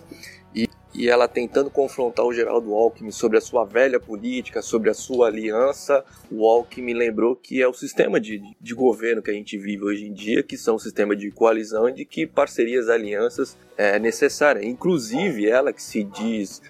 E, ela tentando confrontar o Geraldo Alckmin sobre a sua velha política, sobre a sua aliança, o Alckmin lembrou que é o sistema de, de governo que a gente vive hoje em dia, que são o sistema de coalizão e de que parcerias, alianças é necessária. Inclusive, ela que se diz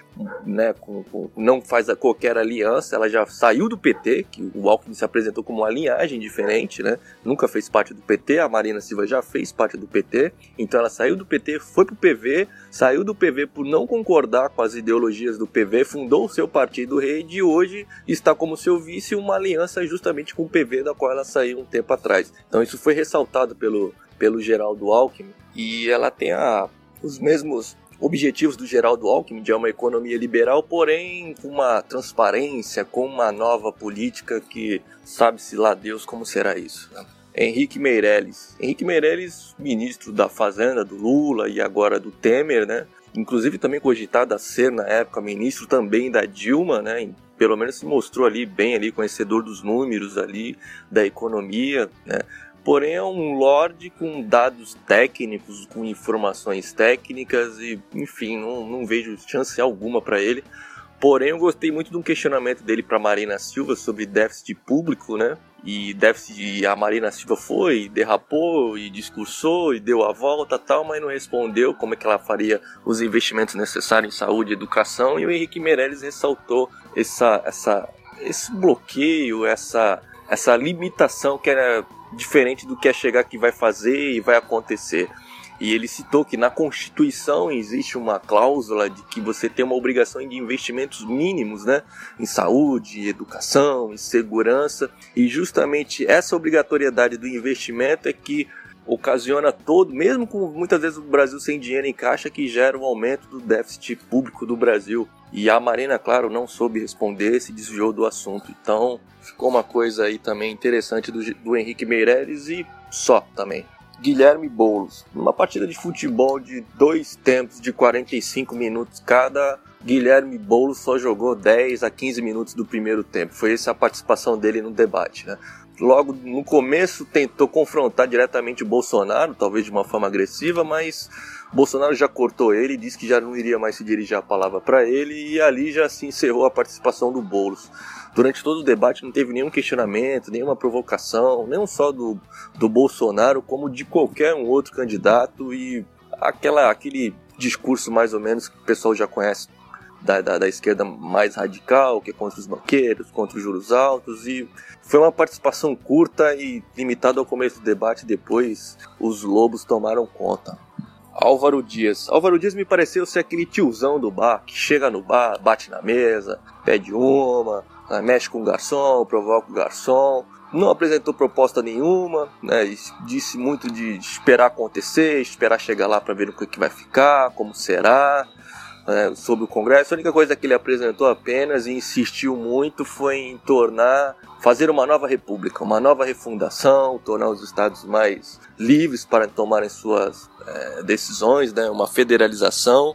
né, com, com, não faz qualquer aliança, ela já saiu do PT, que o Alckmin se apresentou como uma linhagem diferente, né? Nunca fez parte do PT, a Marina Silva já fez parte do PT, então ela saiu do PT, foi pro PV, saiu do PV por não concordar com as ideologias do PV, fundou o seu partido rede e hoje está como seu vice uma aliança justamente com o PV da qual ela saiu um tempo atrás. Então isso foi ressaltado pelo pelo Geraldo Alckmin e ela tem a os mesmos objetivos do Geraldo Alckmin de uma economia liberal, porém com uma transparência, com uma nova política que sabe-se lá Deus como será isso. Né? Henrique Meirelles. Henrique Meirelles, ministro da Fazenda do Lula e agora do Temer, né? Inclusive também cogitado a ser na época ministro também da Dilma, né? pelo menos se mostrou ali bem ali conhecedor dos números ali da economia, né? Porém é um lord com dados técnicos, com informações técnicas e, enfim, não, não vejo chance alguma para ele. Porém, eu gostei muito de um questionamento dele para Marina Silva sobre déficit público, né? E déficit, a Marina Silva foi, derrapou e discursou e deu a volta tal, mas não respondeu como é que ela faria os investimentos necessários em saúde e educação. E o Henrique Meirelles ressaltou essa, essa, esse bloqueio, essa, essa limitação que era diferente do que é chegar que vai fazer e vai acontecer. E ele citou que na Constituição existe uma cláusula de que você tem uma obrigação de investimentos mínimos, né, em saúde, educação, em segurança, e justamente essa obrigatoriedade do investimento é que ocasiona todo, mesmo com muitas vezes o Brasil sem dinheiro em caixa, que gera um aumento do déficit público do Brasil. E a Marina, claro, não soube responder, se desviou do assunto. Então, ficou uma coisa aí também interessante do, do Henrique Meirelles e só também. Guilherme Boulos. Numa partida de futebol de dois tempos de 45 minutos cada, Guilherme Boulos só jogou 10 a 15 minutos do primeiro tempo. Foi essa a participação dele no debate. Né? Logo no começo tentou confrontar diretamente o Bolsonaro, talvez de uma forma agressiva, mas Bolsonaro já cortou ele disse que já não iria mais se dirigir a palavra para ele e ali já se encerrou a participação do Boulos. Durante todo o debate não teve nenhum questionamento, nenhuma provocação, não só do, do Bolsonaro, como de qualquer um outro candidato e aquela, aquele discurso mais ou menos que o pessoal já conhece da, da, da, esquerda mais radical, que é contra os banqueiros, contra os juros altos, e foi uma participação curta e limitada ao começo do debate, depois os lobos tomaram conta. Álvaro Dias. Álvaro Dias me pareceu ser aquele tiozão do bar que chega no bar, bate na mesa, pede uma, né, mexe com o garçom, provoca o garçom, não apresentou proposta nenhuma, né, disse muito de esperar acontecer, esperar chegar lá para ver o que, que vai ficar, como será, né, sobre o Congresso. A única coisa que ele apresentou apenas e insistiu muito foi em tornar, fazer uma nova república, uma nova refundação, tornar os estados mais livres para tomarem suas é, decisões, né, uma federalização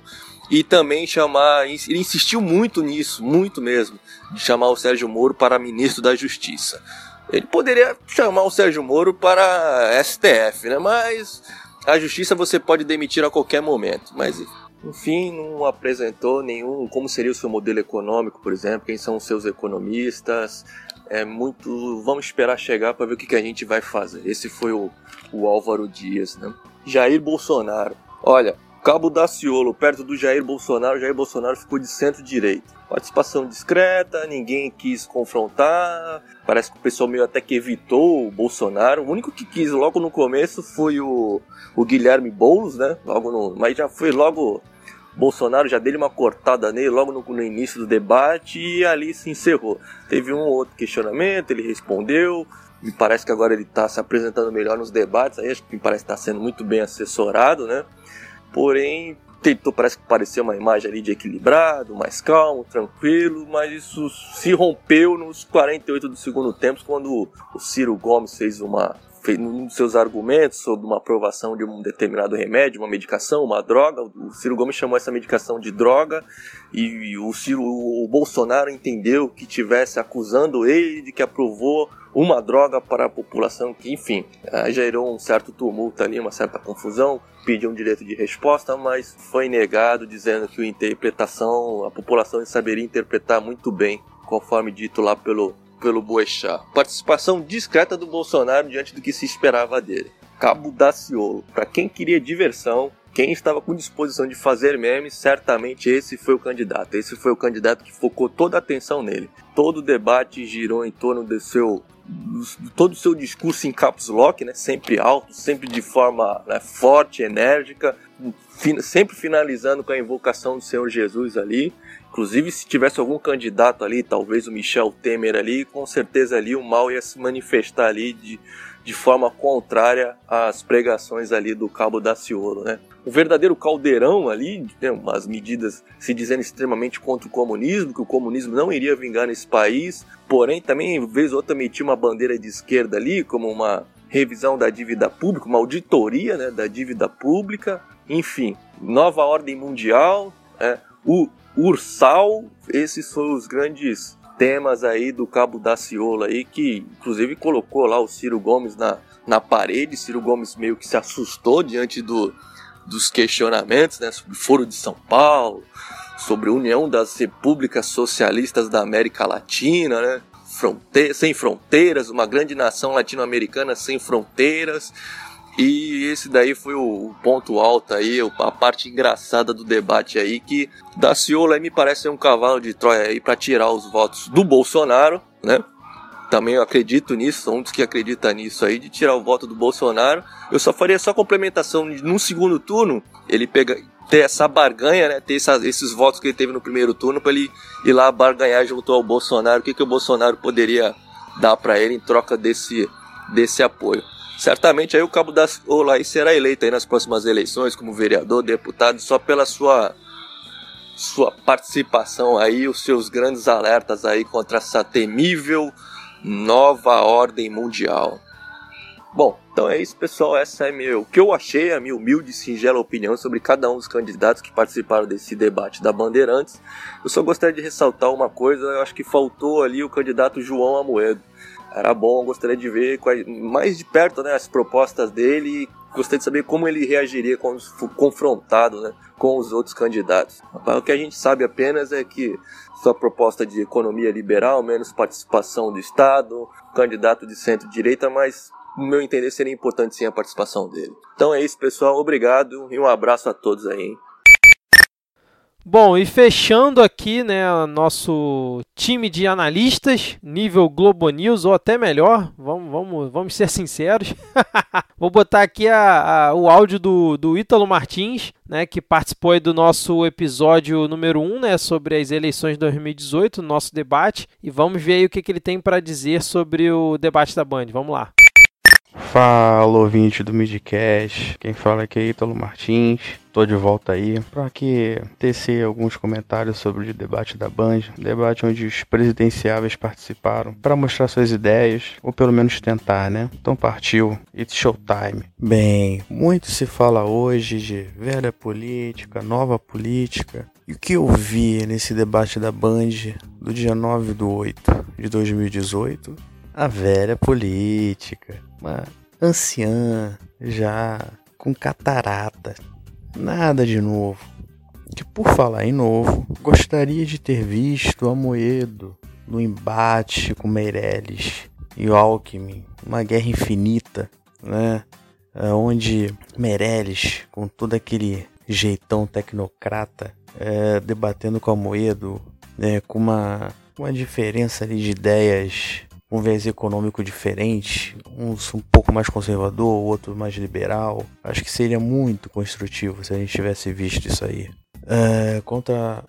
e também chamar, ele insistiu muito nisso, muito mesmo, de chamar o Sérgio Moro para ministro da Justiça. Ele poderia chamar o Sérgio Moro para STF, né? Mas a justiça você pode demitir a qualquer momento. Mas enfim, não apresentou nenhum como seria o seu modelo econômico, por exemplo, quem são os seus economistas. É muito. Vamos esperar chegar para ver o que, que a gente vai fazer. Esse foi o, o Álvaro Dias, né? Jair Bolsonaro. Olha, Cabo Daciolo, perto do Jair Bolsonaro, Jair Bolsonaro ficou de centro-direita. Participação discreta, ninguém quis confrontar. Parece que o pessoal meio até que evitou o Bolsonaro. O único que quis logo no começo foi o, o Guilherme Boulos, né? Logo no, mas já foi logo Bolsonaro já deu uma cortada nele logo no, no, início do debate e ali se encerrou. Teve um outro questionamento, ele respondeu. Me parece que agora ele está se apresentando melhor nos debates. Aí acho que me parece que está sendo muito bem assessorado, né? Porém, tentou, parece que parecia uma imagem ali de equilibrado, mais calmo, tranquilo, mas isso se rompeu nos 48 do segundo tempo, quando o Ciro Gomes fez uma dos seus argumentos sobre uma aprovação de um determinado remédio, uma medicação, uma droga. O Ciro Gomes chamou essa medicação de droga e o Ciro, o Bolsonaro entendeu que tivesse acusando ele de que aprovou uma droga para a população, que enfim, gerou um certo tumulto ali, uma certa confusão, pediu um direito de resposta, mas foi negado, dizendo que a interpretação, a população saberia interpretar muito bem, conforme dito lá pelo, pelo Boechat. Participação discreta do Bolsonaro diante do que se esperava dele. Cabo Daciolo. Para quem queria diversão, quem estava com disposição de fazer memes, certamente esse foi o candidato. Esse foi o candidato que focou toda a atenção nele. Todo o debate girou em torno do seu todo o seu discurso em caps lock, né, sempre alto, sempre de forma né, forte, enérgica, sempre finalizando com a invocação do Senhor Jesus ali. Inclusive, se tivesse algum candidato ali, talvez o Michel Temer ali, com certeza ali o mal ia se manifestar ali de, de forma contrária às pregações ali do Cabo Daciolo, né? Um verdadeiro caldeirão ali, né, umas medidas se dizendo extremamente contra o comunismo, que o comunismo não iria vingar nesse país, porém também, vez ou outra, metia uma bandeira de esquerda ali, como uma revisão da dívida pública, uma auditoria né, da dívida pública, enfim, nova ordem mundial, é, o Ursal, esses foram os grandes temas aí do Cabo da Ciola aí, que inclusive colocou lá o Ciro Gomes na, na parede. Ciro Gomes meio que se assustou diante do, dos questionamentos, né, sobre o Foro de São Paulo, sobre a União das Repúblicas Socialistas da América Latina, né, fronte sem fronteiras, uma grande nação latino-americana sem fronteiras. E esse daí foi o ponto alto aí, a parte engraçada do debate aí, que Daciolo aí me parece ser um cavalo de Troia aí para tirar os votos do Bolsonaro, né? Também eu acredito nisso, sou um dos que acredita nisso aí, de tirar o voto do Bolsonaro. Eu só faria só complementação num segundo turno, ele pega, ter essa barganha, né? Ter essa, esses votos que ele teve no primeiro turno para ele ir lá barganhar junto ao Bolsonaro. O que, que o Bolsonaro poderia dar para ele em troca desse, desse apoio? Certamente aí o Cabo das Olai será eleito aí nas próximas eleições como vereador, deputado, só pela sua sua participação aí, os seus grandes alertas aí contra essa temível nova ordem mundial. Bom, então é isso, pessoal. Essa é meu, o que eu achei, a minha humilde e singela opinião sobre cada um dos candidatos que participaram desse debate da Bandeirantes. Eu só gostaria de ressaltar uma coisa, eu acho que faltou ali o candidato João Amoedo era bom, gostaria de ver mais de perto né, as propostas dele gostaria de saber como ele reagiria quando confrontado né, com os outros candidatos. O que a gente sabe apenas é que sua proposta de economia liberal, menos participação do Estado, candidato de centro-direita, mas no meu entender seria importante sim a participação dele. Então é isso, pessoal. Obrigado e um abraço a todos aí. Hein? Bom, e fechando aqui, né, nosso time de analistas, nível Globo News, ou até melhor, vamos, vamos, vamos ser sinceros. Vou botar aqui a, a, o áudio do, do Ítalo Martins, né, que participou do nosso episódio número 1, né, sobre as eleições de 2018, nosso debate, e vamos ver aí o que, que ele tem para dizer sobre o debate da Band. Vamos lá. Fala, ouvinte do Midcast. Quem fala aqui é Ítalo Martins. Tô de volta aí para que tecer alguns comentários sobre o debate da Band, debate onde os presidenciáveis participaram para mostrar suas ideias, ou pelo menos tentar, né? Então partiu, it's showtime. Bem, muito se fala hoje de velha política, nova política. E o que eu vi nesse debate da Band do dia 9 do 8 de 2018? A velha política uma anciã já com catarata. Nada de novo. Que por falar em novo, gostaria de ter visto a Moedo no embate com Meirelles e Alckmin, uma guerra infinita, né? Onde Meirelles, com todo aquele jeitão tecnocrata, é, debatendo com a Moedo, é, com uma, uma diferença ali de ideias um viés econômico diferente, uns um pouco mais conservador, o outro mais liberal. Acho que seria muito construtivo se a gente tivesse visto isso aí. É, contra.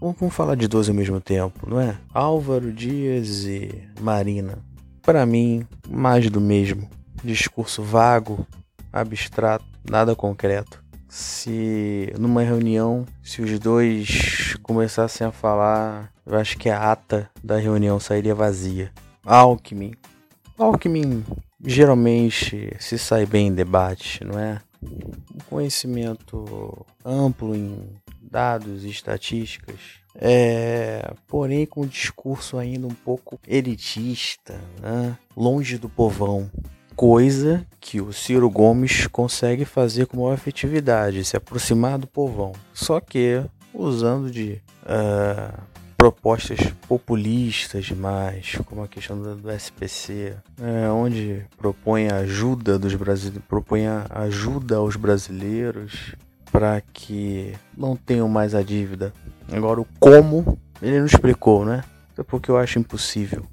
Vamos falar de dois ao mesmo tempo, não é? Álvaro Dias e Marina. Para mim, mais do mesmo. Discurso vago, abstrato, nada concreto. Se numa reunião, se os dois começassem a falar, eu acho que a ata da reunião sairia vazia. Alckmin. Alckmin geralmente se sai bem em debate, não é? Um conhecimento amplo em dados e estatísticas, é, porém com um discurso ainda um pouco elitista, né? longe do povão. Coisa que o Ciro Gomes consegue fazer com maior efetividade, se aproximar do povão. Só que usando de uh, propostas populistas demais, como a questão do, do SPC, é, onde propõe ajuda dos brasileiros, propõe ajuda aos brasileiros para que não tenham mais a dívida. Agora o como ele não explicou, né? É porque eu acho impossível.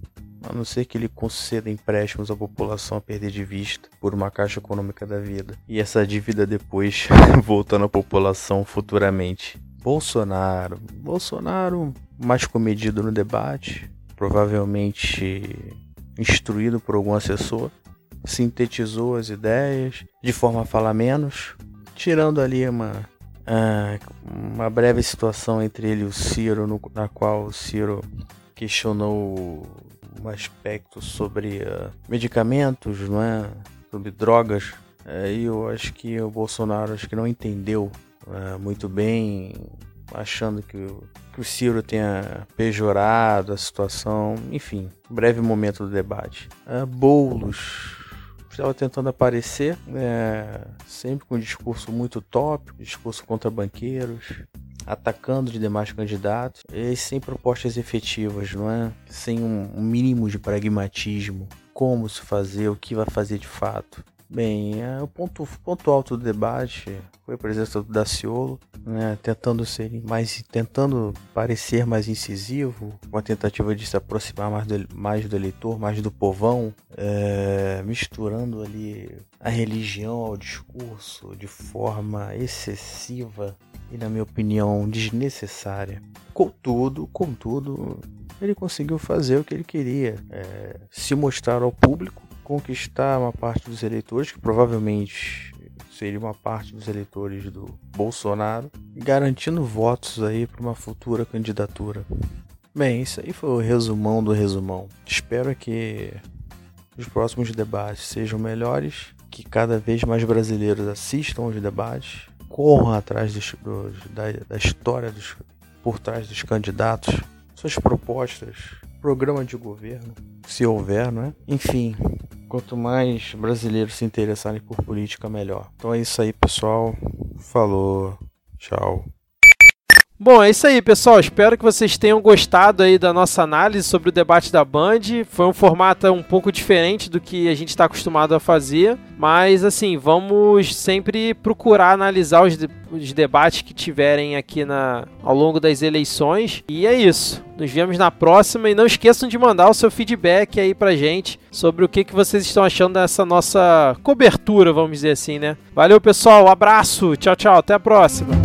A não ser que ele conceda empréstimos à população a perder de vista por uma caixa econômica da vida. E essa dívida depois voltando à população futuramente. Bolsonaro. Bolsonaro mais comedido no debate, provavelmente instruído por algum assessor, sintetizou as ideias de forma a falar menos, tirando ali uma, uma breve situação entre ele e o Ciro, no, na qual o Ciro questionou um aspecto sobre uh, medicamentos, não é? sobre drogas. E eu acho que o Bolsonaro acho que não entendeu uh, muito bem achando que o, que o Ciro tenha pejorado a situação, enfim, breve momento do debate. Uh, Boulos estava tentando aparecer, é, sempre com um discurso muito tópico, discurso contra banqueiros, atacando de demais candidatos, e sem propostas efetivas, não é? Sem um mínimo de pragmatismo, como se fazer, o que vai fazer de fato. Bem, é, o ponto, ponto alto do debate foi a presença do Daciolo, né, tentando ser mais, tentando parecer mais incisivo, uma tentativa de se aproximar mais do, mais do eleitor, mais do povão, é, misturando ali a religião ao discurso de forma excessiva e, na minha opinião, desnecessária. Contudo, contudo, ele conseguiu fazer o que ele queria, é, se mostrar ao público conquistar uma parte dos eleitores, que provavelmente seria uma parte dos eleitores do Bolsonaro, garantindo votos aí para uma futura candidatura. Bem, isso aí foi o resumão do resumão. Espero que os próximos debates sejam melhores, que cada vez mais brasileiros assistam aos debates, corram atrás dos, dos, da, da história dos, por trás dos candidatos, suas propostas, programa de governo, se houver, não é? Enfim, quanto mais brasileiros se interessarem por política, melhor. Então é isso aí, pessoal. Falou. Tchau. Bom, é isso aí, pessoal. Espero que vocês tenham gostado aí da nossa análise sobre o debate da Band. Foi um formato um pouco diferente do que a gente está acostumado a fazer, mas assim, vamos sempre procurar analisar os, de os debates que tiverem aqui na, ao longo das eleições. E é isso. Nos vemos na próxima e não esqueçam de mandar o seu feedback aí pra gente sobre o que, que vocês estão achando dessa nossa cobertura, vamos dizer assim, né? Valeu, pessoal. Um abraço. Tchau, tchau. Até a próxima.